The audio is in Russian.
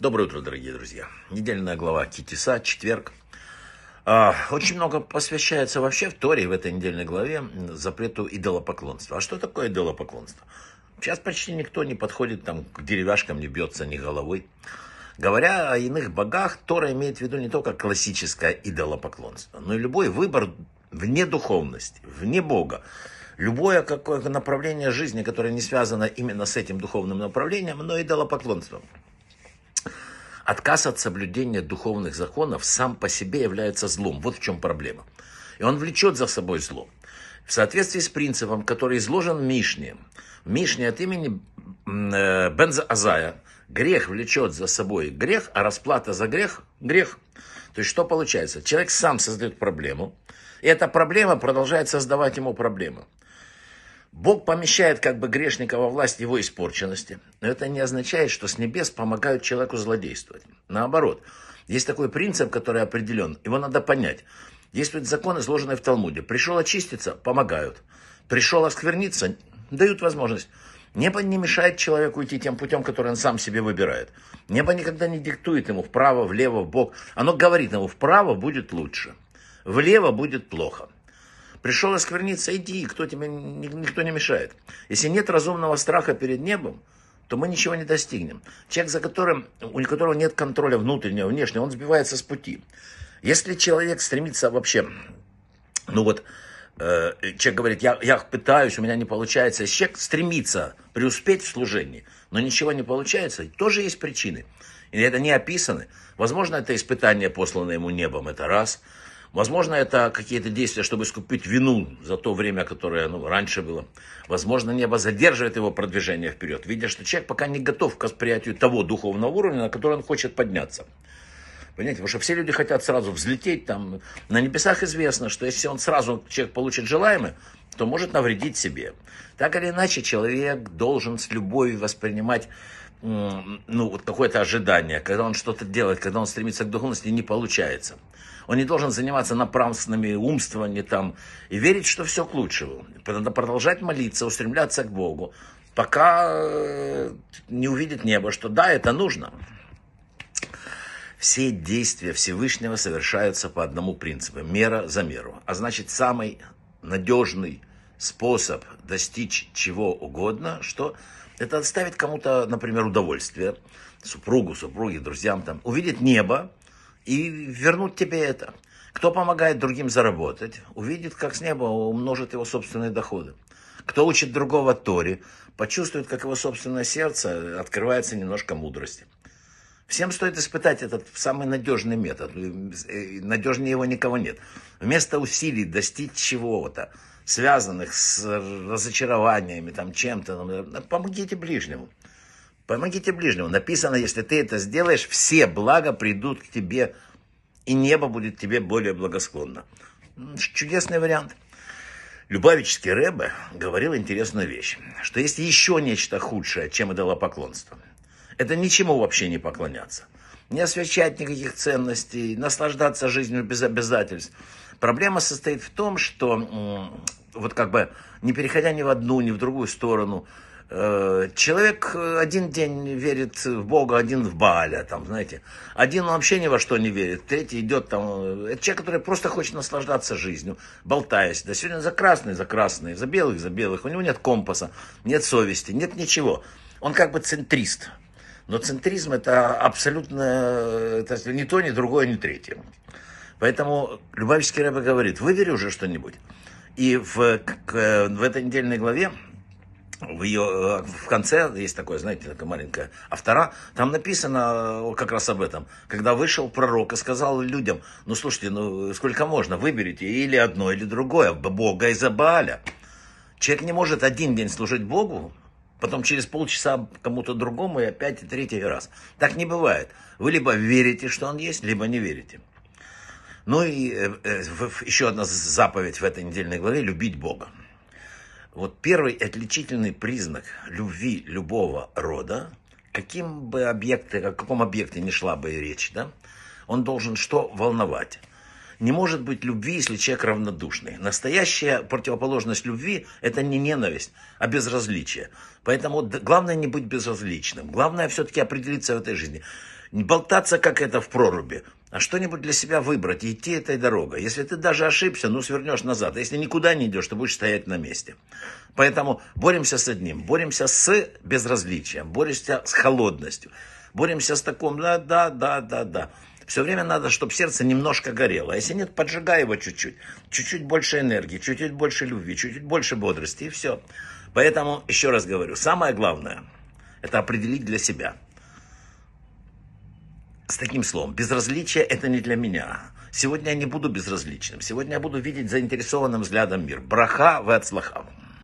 Доброе утро, дорогие друзья. Недельная глава Китиса, четверг. А, очень много посвящается вообще в Торе, в этой недельной главе, запрету идолопоклонства. А что такое идолопоклонство? Сейчас почти никто не подходит там, к деревяшкам, не бьется ни головой. Говоря о иных богах, Тора имеет в виду не только классическое идолопоклонство, но и любой выбор вне духовности, вне Бога. Любое какое направление жизни, которое не связано именно с этим духовным направлением, но идолопоклонством. Отказ от соблюдения духовных законов сам по себе является злом. Вот в чем проблема. И он влечет за собой зло. В соответствии с принципом, который изложен Мишне. Мишне от имени э, Бенза Азая грех влечет за собой грех, а расплата за грех – грех. То есть что получается? Человек сам создает проблему, и эта проблема продолжает создавать ему проблемы. Бог помещает как бы грешника во власть его испорченности, но это не означает, что с небес помогают человеку злодействовать. Наоборот, есть такой принцип, который определен, его надо понять. Действуют законы, сложенные в Талмуде. Пришел очиститься – помогают. Пришел оскверниться – дают возможность. Небо не мешает человеку идти тем путем, который он сам себе выбирает. Небо никогда не диктует ему вправо, влево, в бок. Оно говорит ему, вправо будет лучше, влево будет плохо. Пришел оскверниться, иди, кто тебе, никто не мешает. Если нет разумного страха перед небом, то мы ничего не достигнем. Человек, за которым, у которого нет контроля внутреннего, внешнего, он сбивается с пути. Если человек стремится вообще, ну вот, э, человек говорит, я, я пытаюсь, у меня не получается. Если человек стремится преуспеть в служении, но ничего не получается, тоже есть причины. И это не описаны. Возможно, это испытание, посланное ему небом, это раз – Возможно, это какие-то действия, чтобы искупить вину за то время, которое ну, раньше было. Возможно, небо задерживает его продвижение вперед, видя, что человек пока не готов к восприятию того духовного уровня, на который он хочет подняться. Понимаете, потому что все люди хотят сразу взлететь. Там. На небесах известно, что если он сразу, человек получит желаемое, то может навредить себе. Так или иначе, человек должен с любовью воспринимать ну, вот какое-то ожидание, когда он что-то делает, когда он стремится к духовности, не получается. Он не должен заниматься напрасланными умствованиями там и верить, что все к лучшему. Надо продолжать молиться, устремляться к Богу, пока э, не увидит небо, что да, это нужно. Все действия Всевышнего совершаются по одному принципу – мера за меру. А значит, самый надежный способ достичь чего угодно, что это доставит кому-то, например, удовольствие, супругу, супруге, друзьям, там, увидеть небо, и вернуть тебе это. Кто помогает другим заработать, увидит, как с неба умножит его собственные доходы. Кто учит другого Торе, почувствует, как его собственное сердце открывается немножко мудрости. Всем стоит испытать этот самый надежный метод. Надежнее его никого нет. Вместо усилий достичь чего-то, связанных с разочарованиями, там, чем-то, помогите ближнему. Помогите ближнему. Написано, если ты это сделаешь, все блага придут к тебе, и небо будет тебе более благосклонно. Чудесный вариант. Любавический Рэбе говорил интересную вещь, что есть еще нечто худшее, чем идолопоклонство. Это ничему вообще не поклоняться. Не освещать никаких ценностей, наслаждаться жизнью без обязательств. Проблема состоит в том, что вот как бы не переходя ни в одну, ни в другую сторону, Э, человек один день верит в Бога, один в Бааля, там, знаете. Один вообще ни во что не верит, третий идет там. Это человек, который просто хочет наслаждаться жизнью, болтаясь. Да сегодня за красный, за красный, за белых, за белых. У него нет компаса, нет совести, нет ничего. Он как бы центрист. Но центризм это абсолютно это не то, ни другое, ни третье. Поэтому Любавический Рэбе говорит, выбери уже что-нибудь. И в, к, в этой недельной главе в ее в конце есть такое, знаете, такая маленькая автора, там написано как раз об этом. Когда вышел пророк и сказал людям, ну слушайте, ну сколько можно, выберите или одно, или другое, Бога из Абааля. Человек не может один день служить Богу, потом через полчаса кому-то другому и опять и третий раз. Так не бывает. Вы либо верите, что он есть, либо не верите. Ну и э, э, еще одна заповедь в этой недельной главе – любить Бога. Вот первый отличительный признак любви любого рода, каким бы объекте, о каком объекте не шла бы речь, да, он должен что волновать. Не может быть любви, если человек равнодушный. Настоящая противоположность любви – это не ненависть, а безразличие. Поэтому главное не быть безразличным. Главное все-таки определиться в этой жизни. Не болтаться, как это в проруби, а что-нибудь для себя выбрать и идти этой дорогой. Если ты даже ошибся, ну свернешь назад. Если никуда не идешь, то будешь стоять на месте. Поэтому боремся с одним, боремся с безразличием, боремся с холодностью, боремся с таким, да, да, да, да, да. Все время надо, чтобы сердце немножко горело. А если нет, поджигай его чуть-чуть. Чуть-чуть больше энергии, чуть-чуть больше любви, чуть-чуть больше бодрости, и все. Поэтому, еще раз говорю, самое главное, это определить для себя. С таким словом, безразличие это не для меня. Сегодня я не буду безразличным. Сегодня я буду видеть заинтересованным взглядом мир. Браха в отслахав.